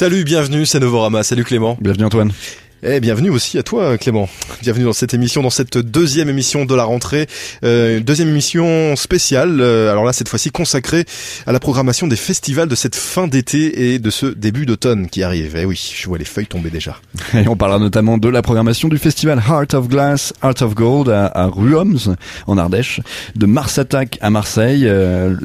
Salut, bienvenue, c'est Novorama. Salut Clément. Bienvenue Antoine. Et bienvenue aussi à toi Clément. Bienvenue dans cette émission, dans cette deuxième émission de la rentrée, euh, deuxième émission spéciale. euh, alors là, cette fois-ci consacrée à la programmation des festivals de cette fin d'été et de ce début d'automne qui arrive. Eh oui, je vois les feuilles tomber déjà. Et on parlera notamment de la programmation du festival Heart of Glass, Heart of Gold à, à Ruoms en Ardèche, de Mars Attack à Marseille, euh,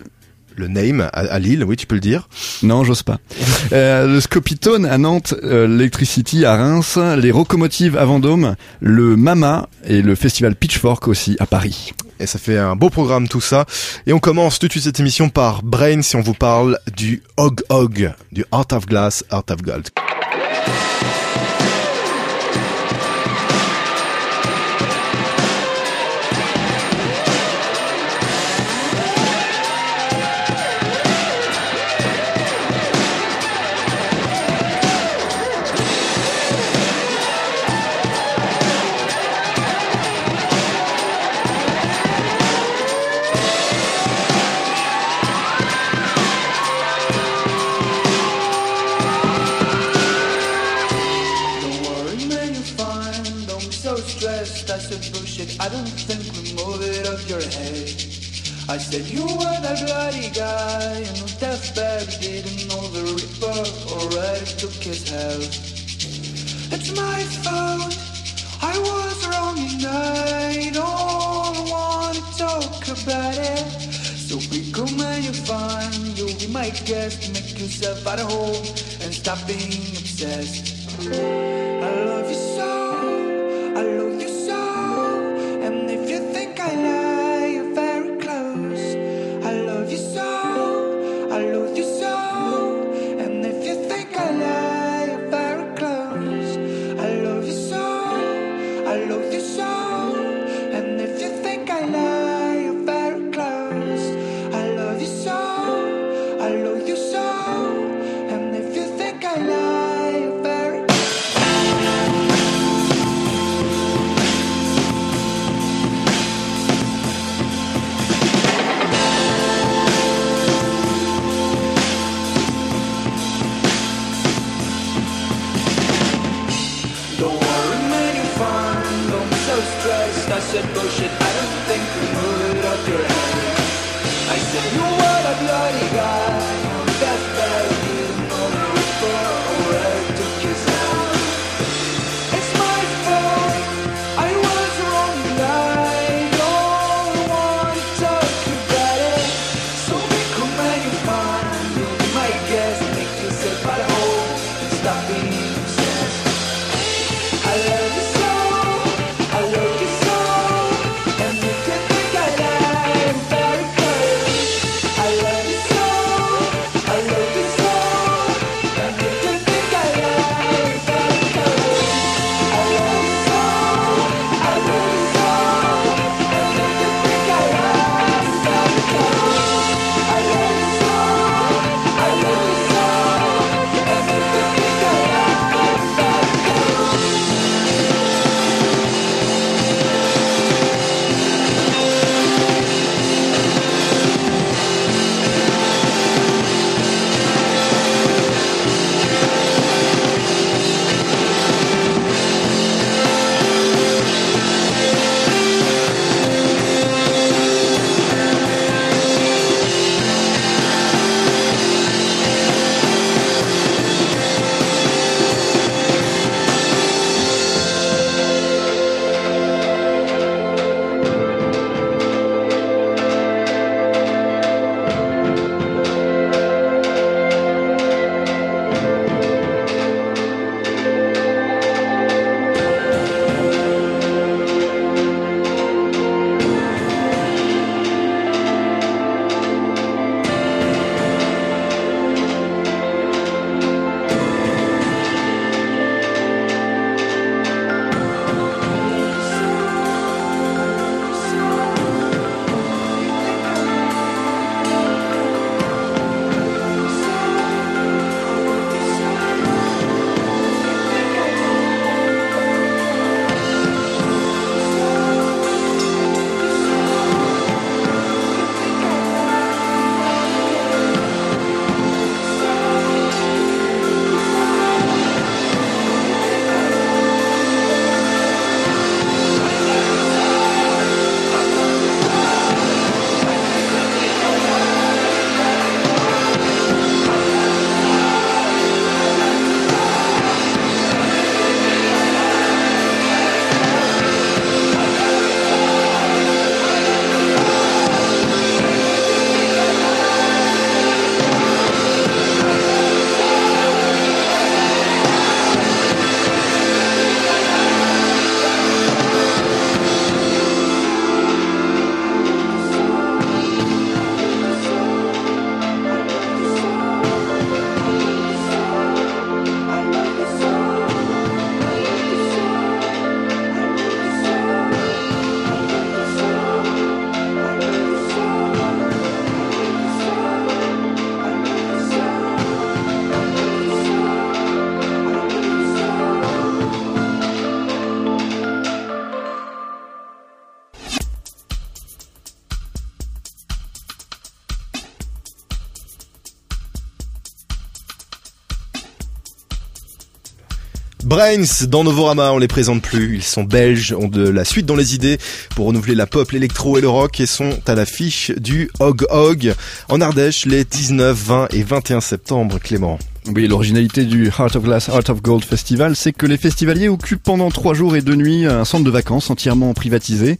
Le name à, à Lille, oui, tu peux le dire. non j'ose pas, euh, le Scopitone à Nantes, euh, l'Electricity à Reims, les Locomotives à Vendôme, le Mama et le festival Pitchfork aussi à Paris. Et ça fait un beau programme tout ça. Et on commence tout de suite cette émission par Brain si on vous parle du Hog Hog, du Heart of Glass, Heart of Gold. I said you were that bloody guy in the deathbed. Didn't know the Reaper already took his health. It's my fault. I was wrong and I don't wanna talk about it. So be cool, man, you're fine. You'll be my guest. Make yourself at home and stop being obsessed. I love you so, Dans Novorama, on les présente plus. Ils sont belges, ont de la suite dans les idées pour renouveler la pop, l'électro et le rock et sont à l'affiche du Hog Hog en Ardèche les 19, 20 et 21 septembre. Clément. Oui, l'originalité du Heart of Glass, Heart of Gold Festival, c'est que les festivaliers occupent pendant trois jours et deux nuits un centre de vacances entièrement privatisé.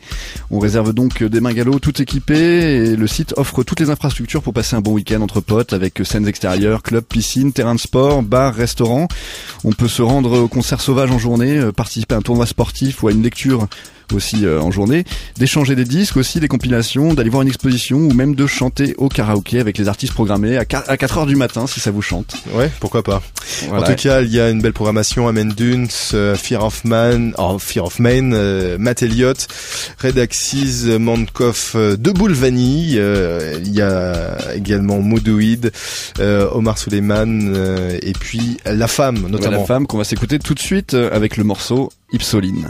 On réserve donc des bungalows tout équipés et le site offre toutes les infrastructures pour passer un bon week-end entre potes avec scènes extérieures, clubs, piscines, terrains de sport, bars, restaurants. On peut se rendre au concert sauvage en journée, euh, participer à un tournoi sportif ou à une lecture aussi euh, en journée, d'échanger des disques aussi, des compilations, d'aller voir une exposition ou même de chanter au karaoké avec les artistes programmés à 4 heures du matin si ça vous chante. Ouais, pourquoi pas. En tout cas, il y a une belle programmation. Amen Dunes, euh, Fear of Man, oh, Fear of Maine, euh, Matt Elliott, Red Axis, Mandkoff, De Boule Vanille. il y a également Moodouid, Omar Suleiman et puis La Femme notamment. la Femme qu'on va s'écouter tout de suite avec le morceau Ipsoline.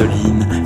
Mol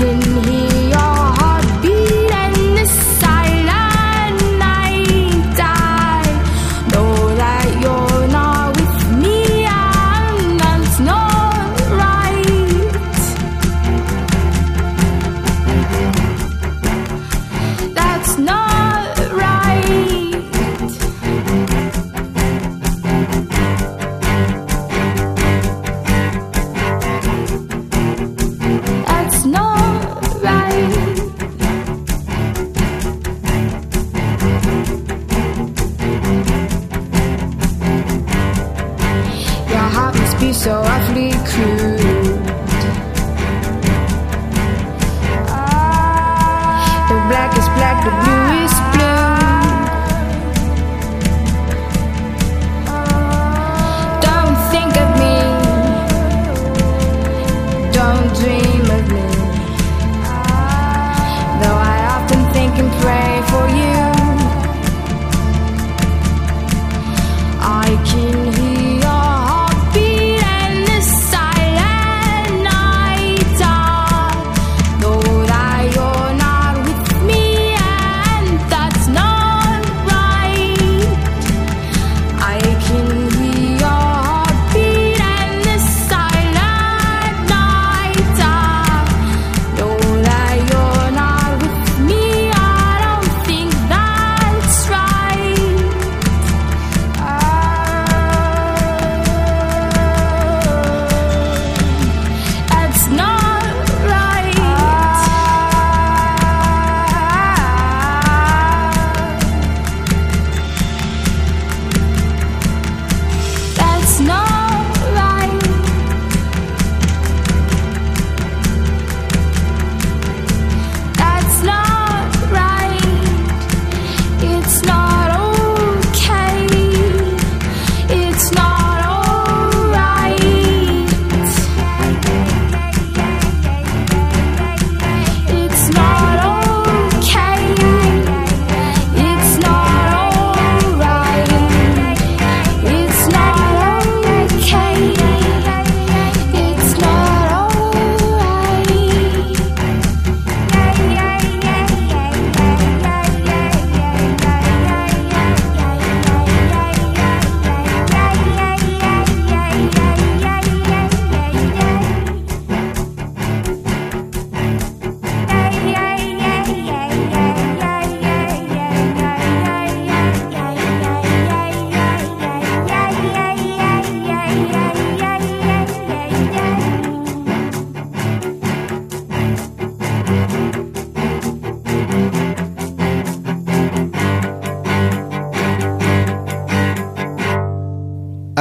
I can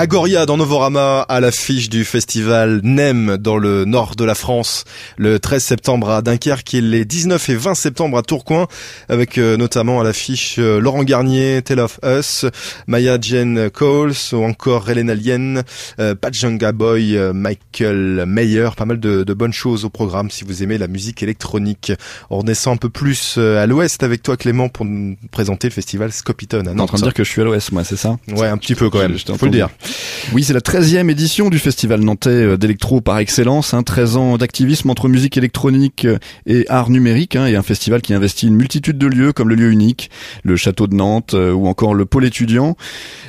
Agoria dans Novorama à l'affiche du festival NEM dans le nord de la France le 13 septembre à Dunkerque et les 19 et 20 septembre à Tourcoing avec euh, notamment à l'affiche euh, Laurent Garnier, Tale of Us, Maya Jane Coles ou encore Hélène Alien, euh, Pachanga Boy, euh, Michael Mayer, pas mal de, de bonnes choses au programme si vous aimez la musique électronique. On descend un peu plus à l'ouest avec toi Clément pour nous présenter le festival Scopiton T'es en train de dire que je suis à l'ouest, moi, c'est ça? Ouais, un petit peu quand même, Je faut le dire. Oui, c'est la 13e édition du festival nantais euh, d'électro par excellence, hein, 13 ans d'activisme entre musique électronique euh, et art numérique, hein, et un festival qui investit une multitude de lieux comme le lieu unique, le château de Nantes euh, ou encore le pôle étudiant,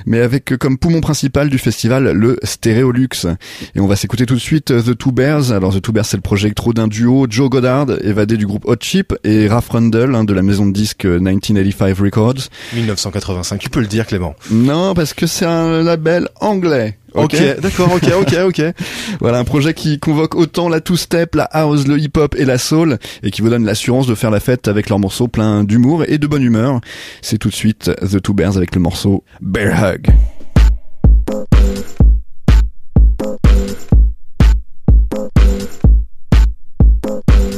mais avec comme poumon principal du festival le Stéréolux. Et on va s'écouter tout de suite The Two Bears. Alors The Two Bears c'est le projet électro d'un duo, Joe Goddard, évadé du groupe Hot Chip, et Raph Rundle hein, de la maison de disques euh, 1985 Records. 1985, tu peux le dire Clément. Non, parce que c'est un label anglais. Ok, d'accord, ok, ok, ok. Voilà un projet qui convoque autant la two-step, la house, le hip-hop et la soul et qui vous donne l'assurance de faire la fête avec leurs morceaux pleins d'humour et de bonne humeur. C'est tout de suite The Two Bears avec le morceau Bear Hug.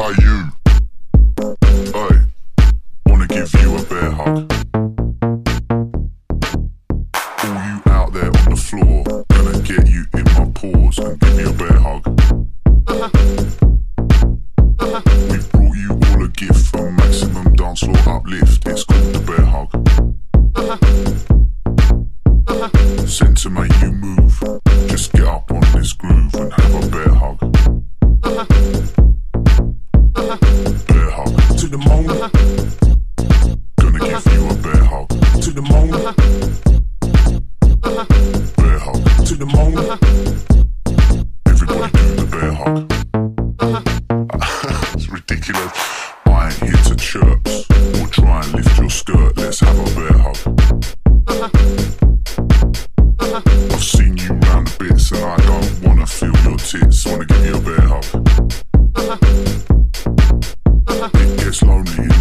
Are you? Wanna give you a bear hug? Paws and give you a bear hug. We brought you all a gift from maximum dance floor uplift. It's called the bear hug. Sent to make you move. Just get up on this groove and have a bear hug. bear hug to the moon. Gonna give you a bear hug to the moon. Bear hug to the moon. just wanna give you a bit of help. Uh-huh. Uh-huh. It gets lonely.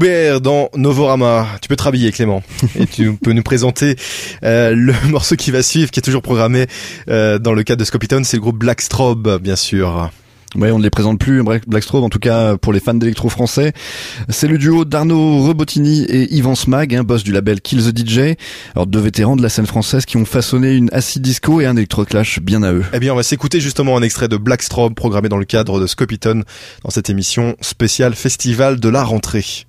Bear dans Novorama. Tu peux te rhabiller Clément et tu peux nous présenter euh, le morceau qui va suivre, qui est toujours programmé euh, dans le cadre de Scopitone, c'est le groupe Black Strobe, bien sûr. Ouais, on ne les présente plus, Black Blackstrobe, en tout cas pour les fans d'électro français. C'est le duo d'Arnaud Rebottini et Yvan Smag, un boss du label Kill the DJ. Alors deux vétérans de la scène française qui ont façonné une acid disco et un électroclash bien à eux. Eh bien, on va s'écouter justement un extrait de Blackstrobe programmé dans le cadre de Scopiton dans cette émission spéciale Festival de la rentrée.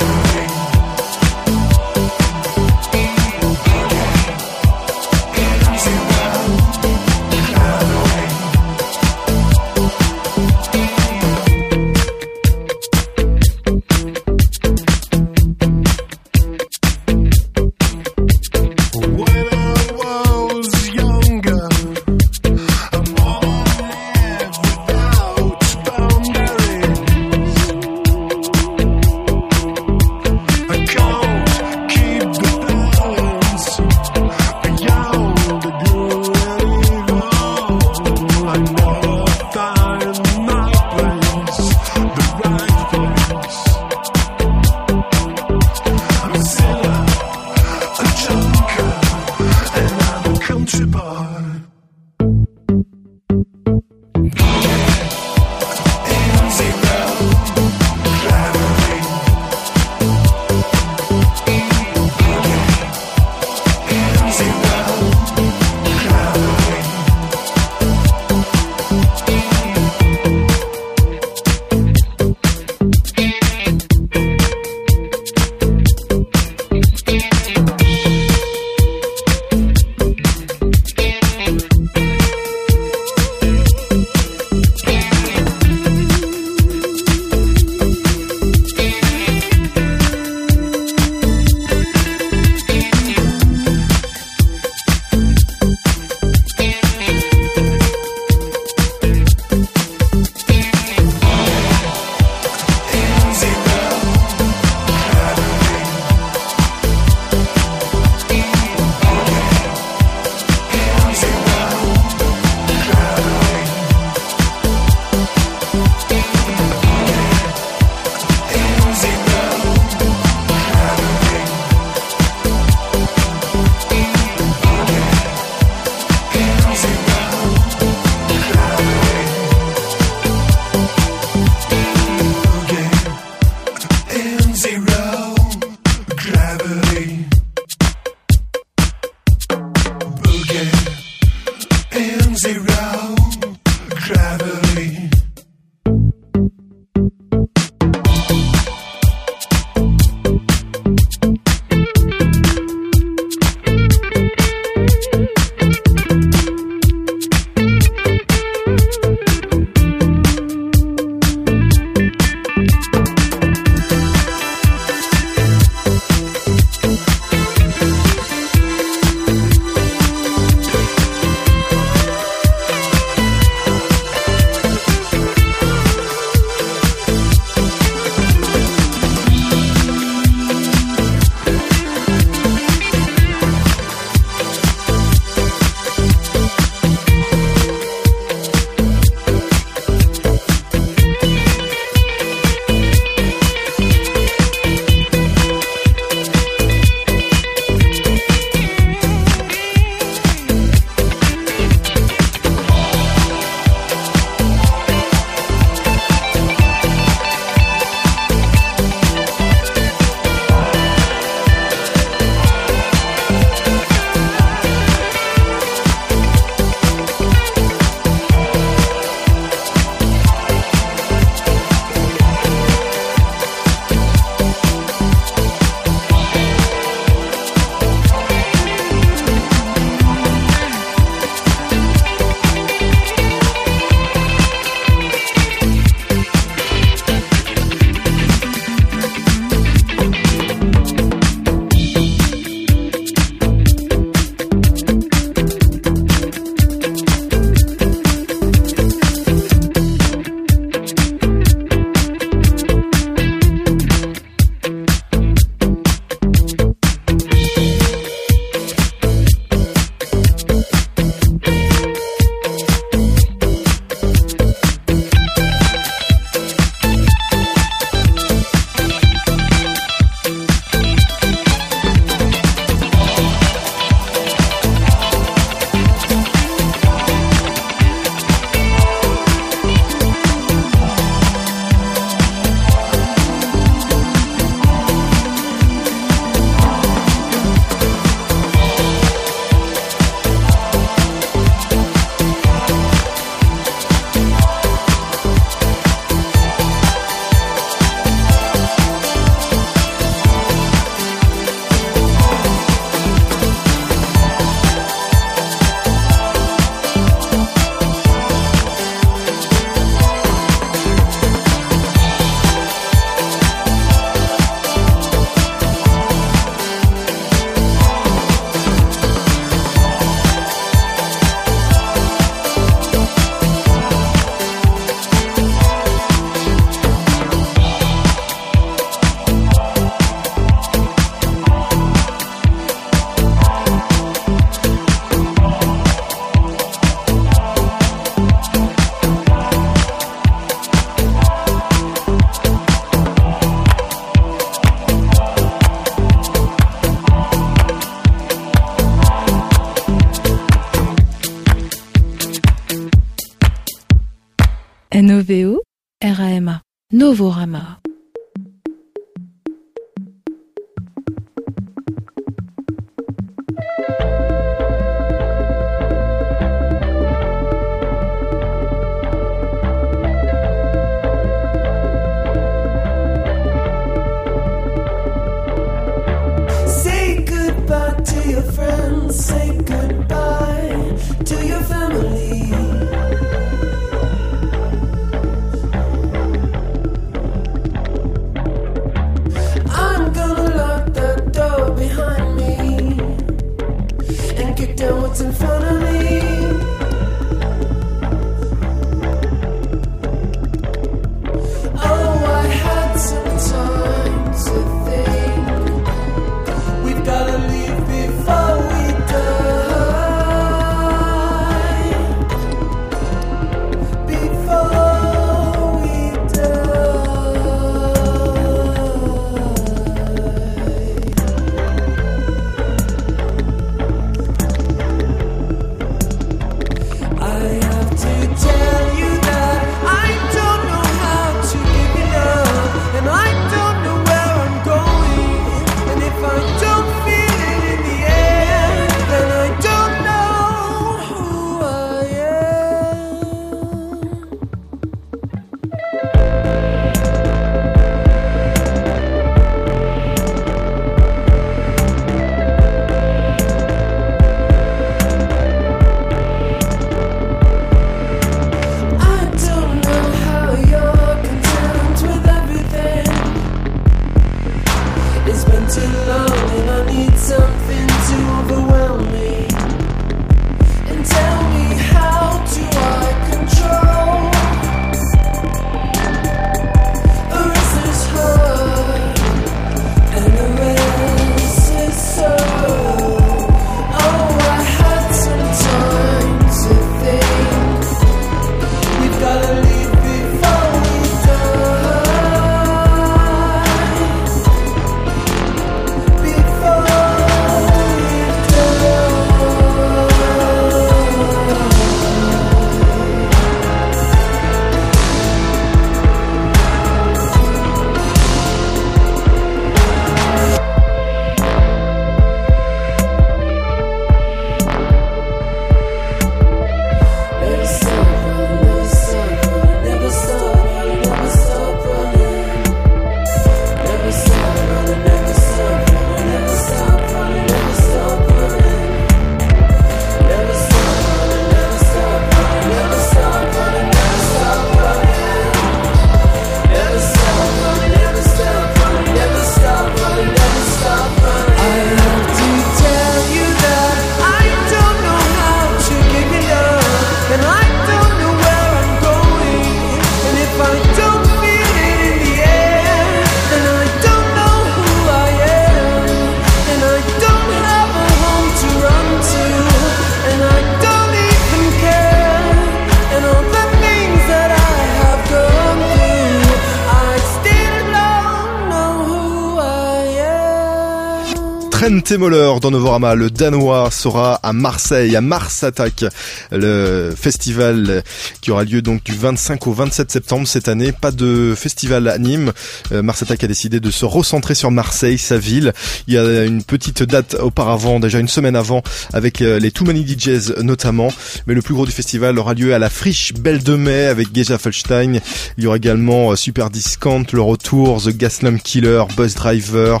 Trent Moller dans Novorama, le Danois, sera à Marseille, à Mars Attack, le festival qui aura lieu donc du 25 au 27 septembre cette année. Pas de festival à Nîmes. Euh, Mars Attack a décidé de se recentrer sur Marseille, sa ville. Il y a une petite date auparavant, déjà une semaine avant, avec euh, les Too Many DJs notamment. Mais le plus gros du festival aura lieu à la Friche Belle de Mai avec Geja Felstein. Il y aura également euh, Super Discount, le retour, The Gaslam Killer, Buzz Driver,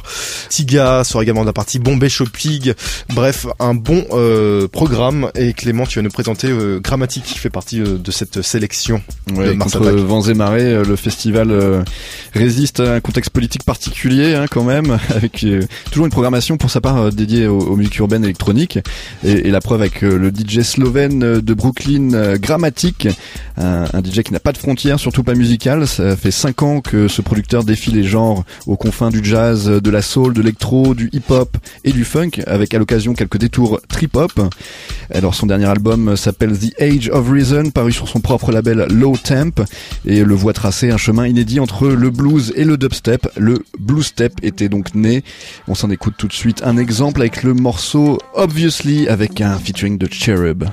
Tiga sera également de la partie Bombay Shopping. Bref, un bon euh, programme. Et Clément, tu vas nous présenter euh, Grammatique qui fait partie euh, de cette sélection Ouais, de Mars contre Attack. vents et marées, euh, le festival résiste à un contexte politique particulier hein, quand même, avec toujours une programmation pour sa part dédiée aux, aux musiques urbaines électroniques. Et, et la preuve avec le DJ slovène de Brooklyn, Grammatic, un, un DJ qui n'a pas de frontières, surtout pas musicales. Ça fait cinq ans que ce producteur défie les genres aux confins du jazz, de la soul, de l'électro, du hip-hop et du funk, avec à l'occasion quelques détours trip-hop. Alors son dernier album s'appelle The Age of Reason, paru sur son propre label Low Temp, et le voit tracer un chemin inédit entre le blues et le dubstep. Le blues step était donc né. On s'en écoute tout de suite un exemple avec le morceau Obviously, avec un featuring de Cherub.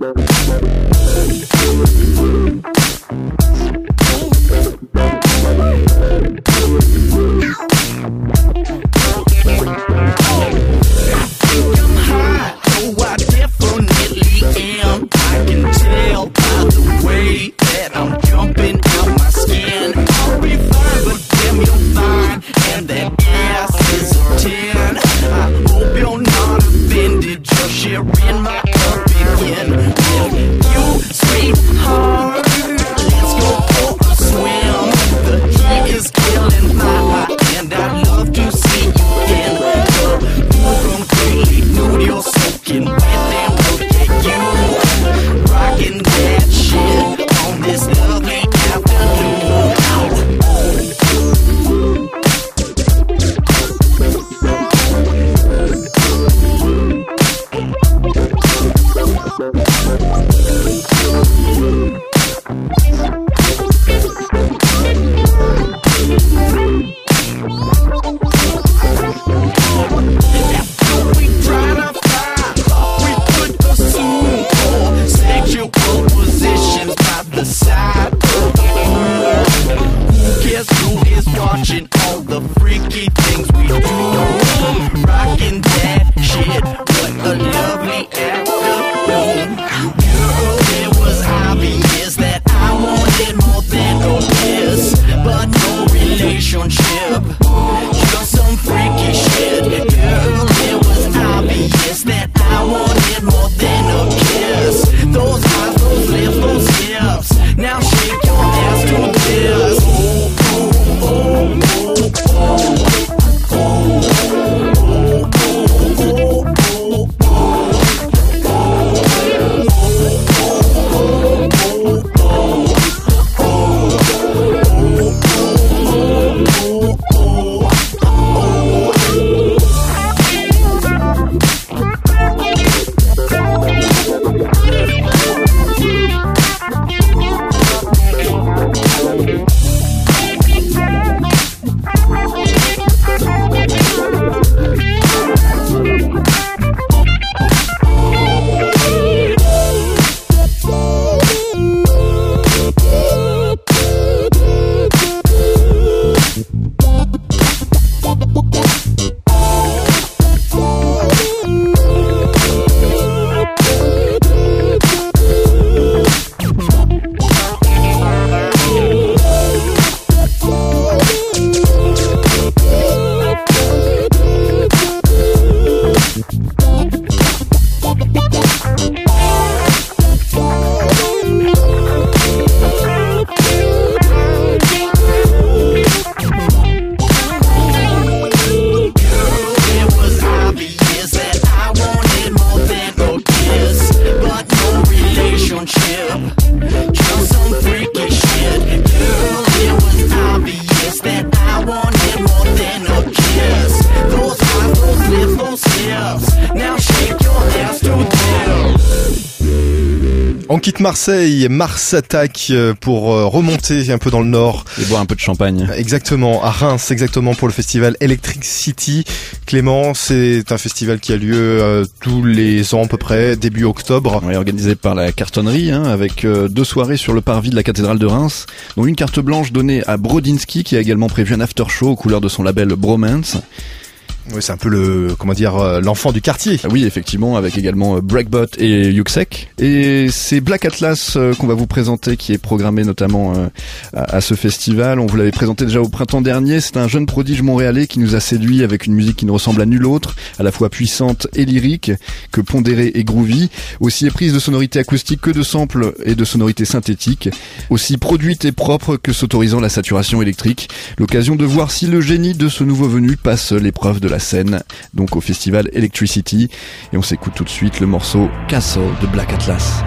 Oh, On quitte Marseille, Mars attaque euh, pour euh, remonter un peu dans le nord. Et boire un peu de champagne. Exactement, à Reims, exactement pour le festival Electric City. Clément, c'est un festival qui a lieu euh, tous les ans à peu près, début octobre. Ouais, organisé par la cartonnerie, hein, avec euh, deux soirées sur le parvis de la cathédrale de Reims, dont une carte blanche donnée à Brodinski, qui a également prévu un after show aux couleurs de son label Bromance. Oui, c'est un peu le, comment dire, euh, l'enfant du quartier. Ah oui, effectivement, avec également euh, Breakbot et Yuxek. Et c'est Black Atlas euh, qu'on va vous présenter, qui est programmé notamment à, à ce festival. On vous l'avait présenté déjà au printemps dernier. C'est un jeune prodige montréalais qui nous a séduit avec une musique qui ne ressemble à nulle autre, à la fois puissante et lyrique, que pondérée et groovy, aussi éprise de sonorités acoustiques que de samples et de sonorités synthétiques, aussi produite et propre que s'autorisant la saturation électrique. L'occasion de voir si le génie de ce nouveau venu passe l'épreuve de la scène, donc au festival Electricity. Et on s'écoute tout de suite le morceau Castle de Black Atlas.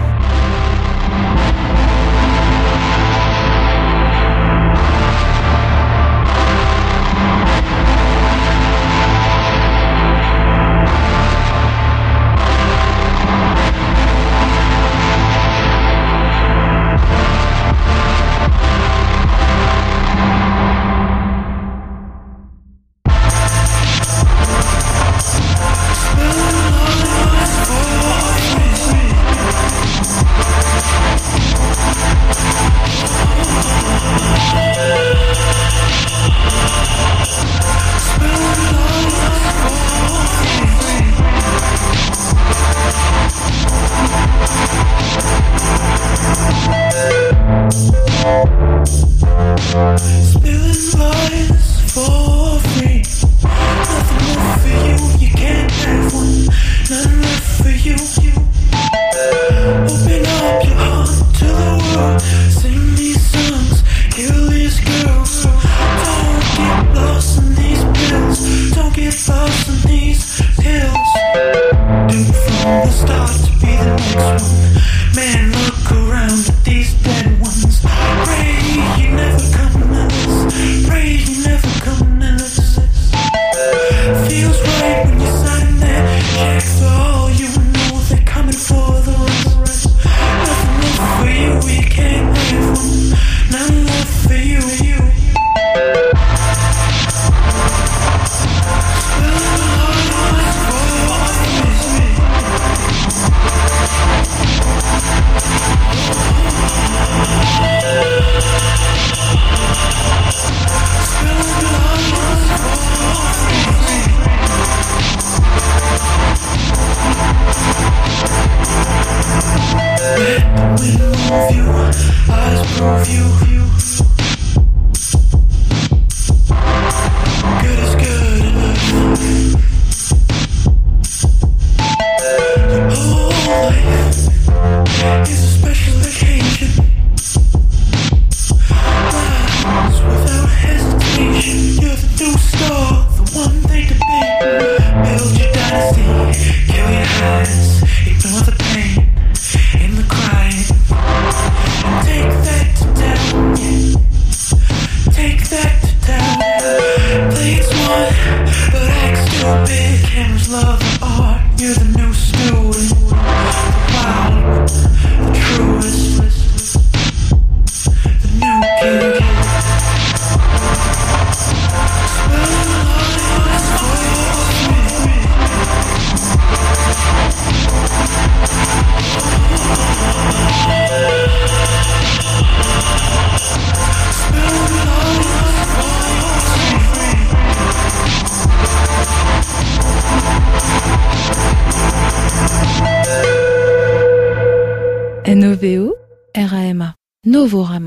RAMA,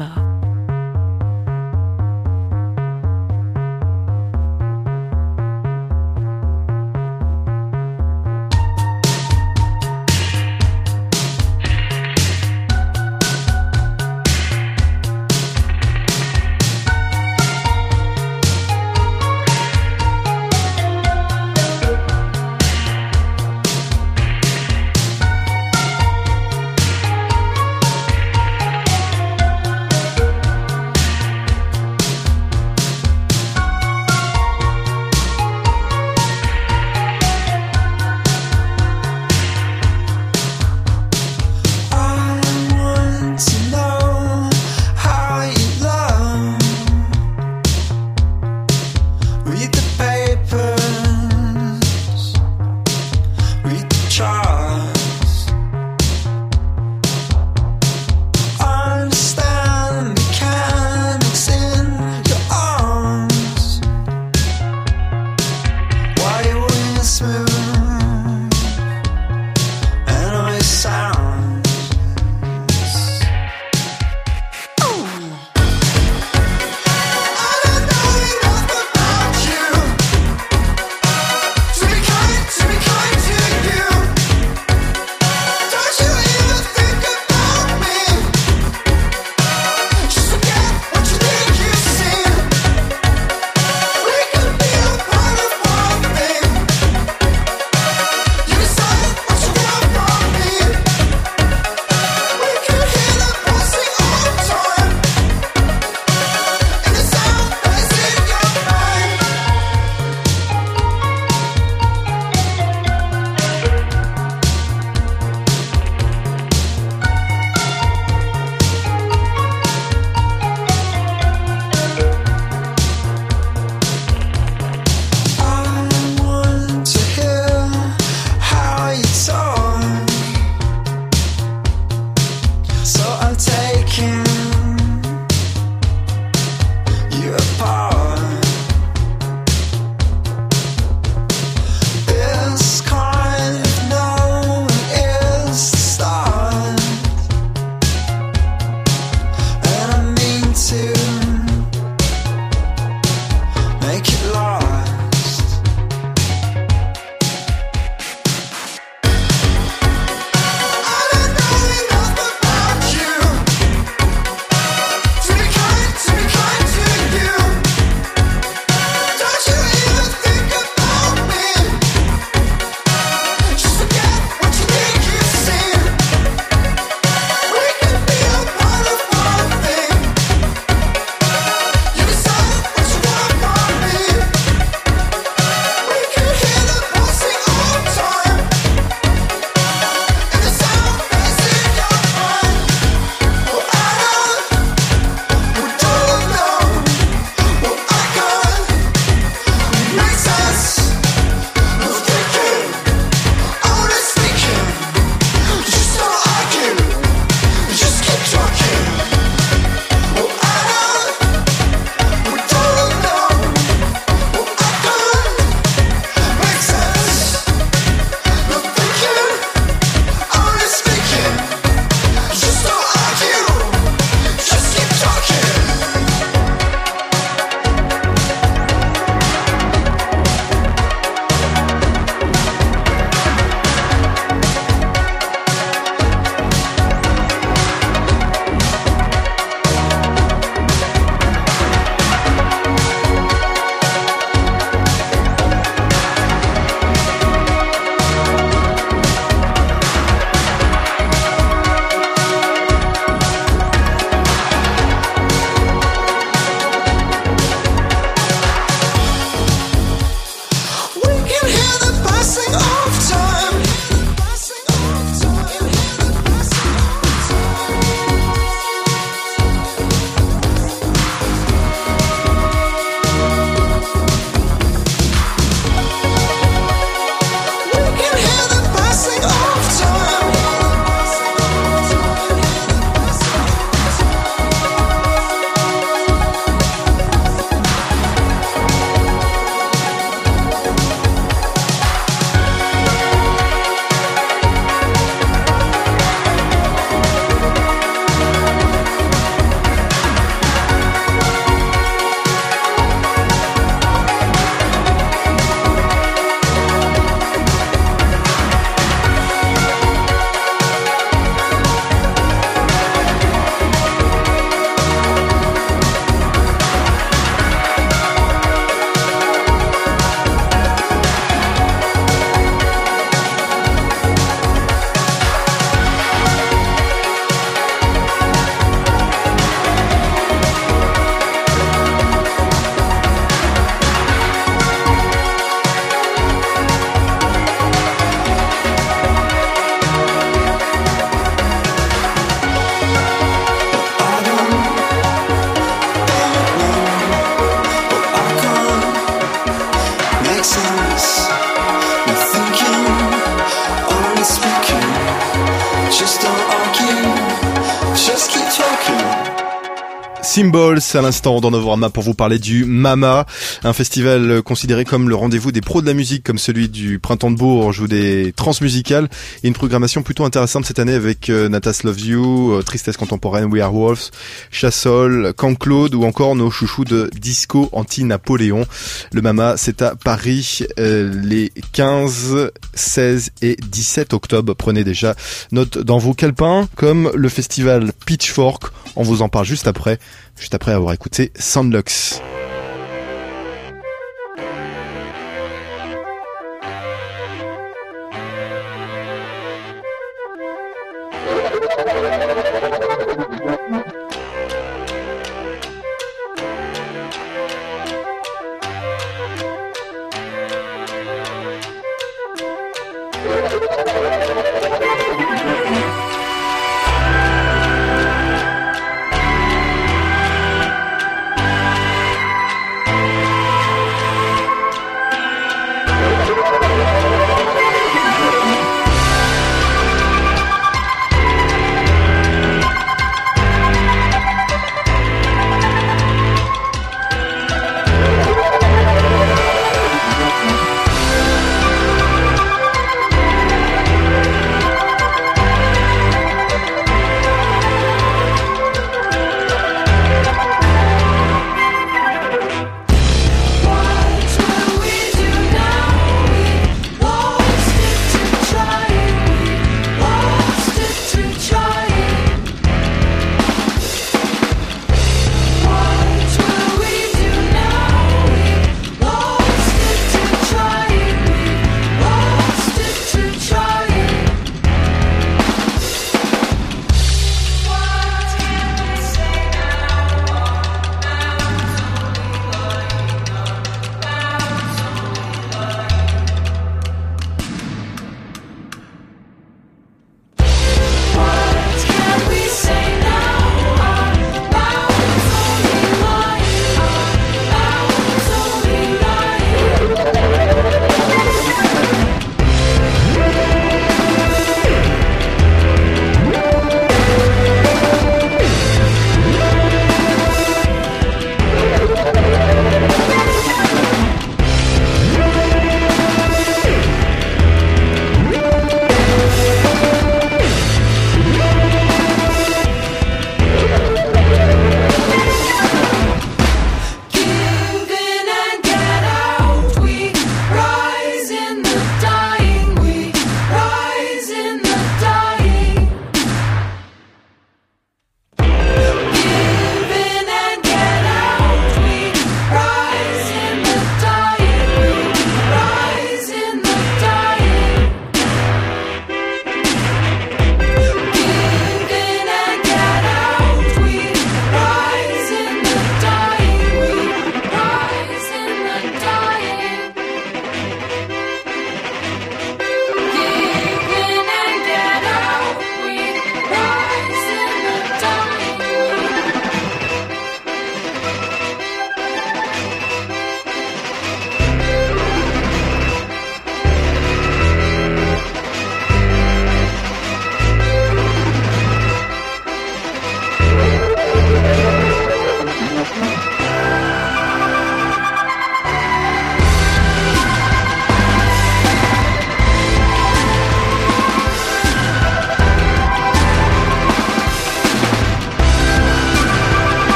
à l'instant dans Novorama pour vous parler du Mama, un festival considéré comme le rendez-vous des pros de la musique comme celui du Printemps de Bourges ou des transmusicales et une programmation plutôt intéressante cette année avec euh, Natas Love You, euh, Tristesse Contemporaine, We Are Wolves, Chassol, Camp Claude ou encore nos chouchous de Disco Anti-Napoléon. Le Mama c'est à Paris euh, les 15, 16 et 17 octobre. Prenez déjà note dans vos calepins comme le festival Pitchfork. On vous en parle juste après, juste après avoir écouté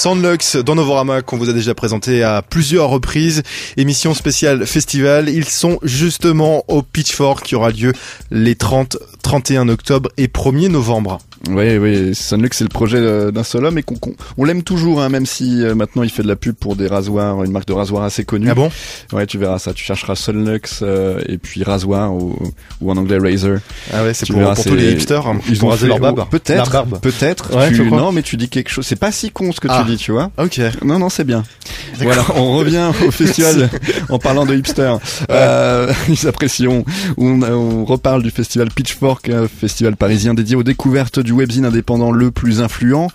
Sandlux. Dans Novorama qu'on vous a déjà présenté à plusieurs reprises. Émission spéciale festival. Ils sont justement au Pitchfork qui aura lieu les 30, 31 octobre et 1er novembre. Oui, oui, Sunlux c'est le projet euh, d'un seul homme et qu'on on l'aime toujours, hein, même si euh, maintenant il fait de la pub pour des rasoirs, une marque de rasoir assez connue. Ah bon? Ouais, tu verras ça. Tu chercheras Sunlux euh, et puis rasoir ou, ou en anglais Razer. Ah ouais, c'est pour, verras, pour tous les hipsters. hein, Ils ont fait- leur barbe. Peut-être, peut-être. Ouais, tu non, mais tu dis quelque chose. C'est pas si con ce que Ah. tu dis, tu vois. Ok. Non, non, c'est bien. Voilà, on revient au festival en parlant de hipster. Euh, ils apprécient. On, on reparle du festival Pitchfork, un festival parisien dédié aux découvertes du webzine indépendant le plus influent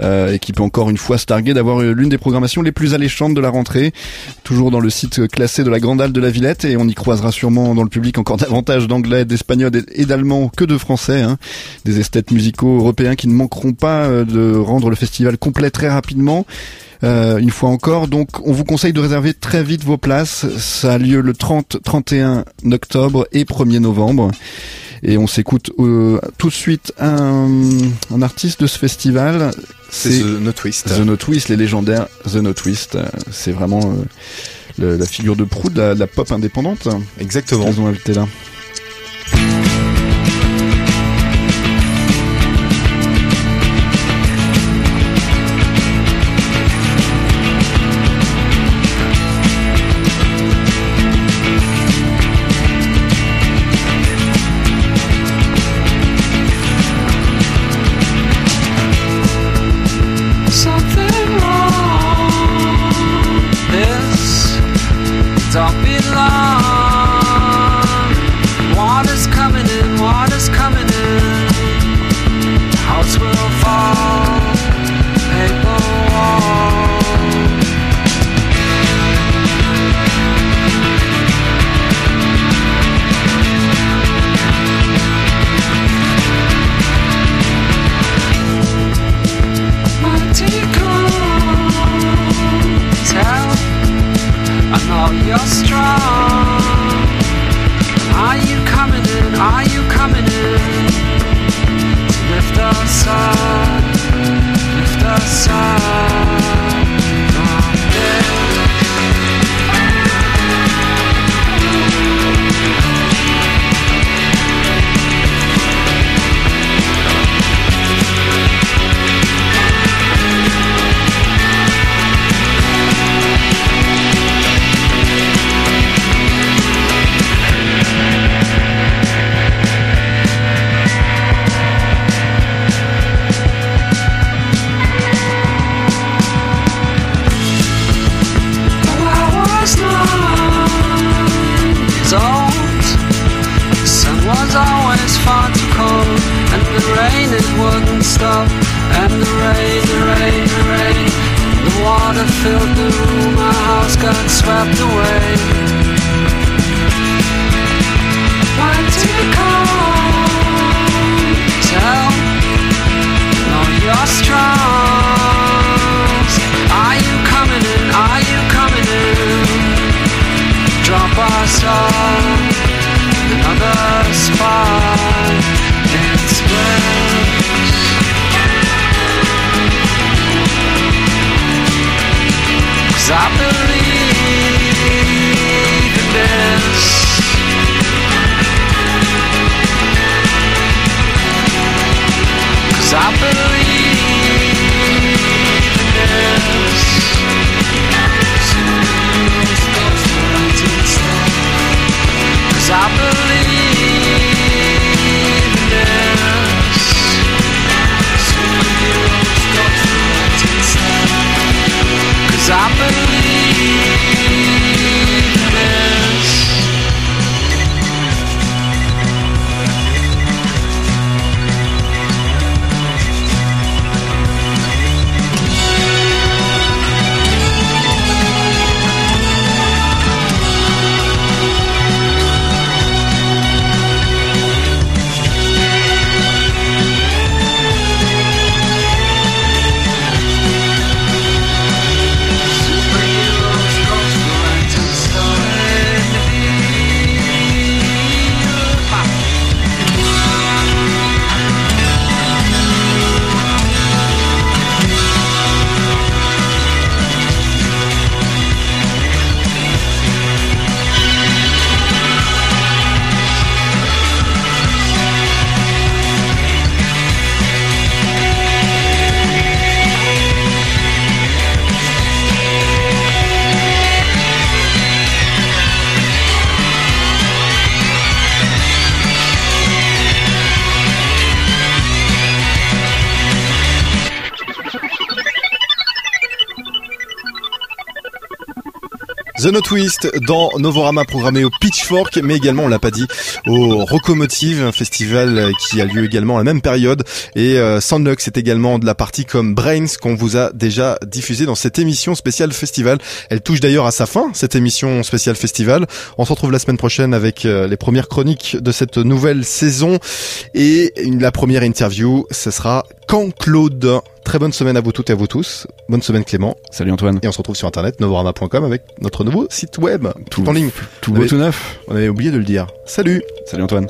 euh, et qui peut encore une fois se targuer d'avoir euh, l'une des programmations les plus alléchantes de la rentrée. Toujours dans le site classé de la Grande Halle de la Villette et on y croisera sûrement dans le public encore davantage d'anglais, d'espagnol et- et d'allemand que de français. hein. Des esthètes musicaux européens qui ne manqueront pas euh, de rendre le festival complet très rapidement. Euh, une fois encore, donc on vous conseille de réserver très vite vos places. Ça a lieu le 30, 31 octobre et 1er novembre. Et on s'écoute euh, tout de suite un, un artiste de ce festival. C'est The No Twist. The No Twist, les légendaires The No Twist. C'est vraiment euh, le- la figure de proue de la, de la pop indépendante. Exactement. Ils ont invité là. The No Twist dans Novorama programmé au Pitchfork, mais également, on l'a pas dit, au Rocomotive, un festival qui a lieu également à la même période. Et euh, Soundlux c'est également de la partie comme Brains qu'on vous a déjà diffusé dans cette émission spéciale festival. Elle touche d'ailleurs à sa fin, cette émission spéciale festival. On se retrouve la semaine prochaine avec euh, les premières chroniques de cette nouvelle saison. Et la première interview, ce sera quand Claude? Très bonne semaine à vous toutes et à vous tous. Bonne semaine Clément. Salut Antoine. Et on se retrouve sur internet, novorama.com avec notre nouveau site web. Tout en ligne. Tout beau tout neuf. On avait oublié de le dire. Salut Salut Antoine.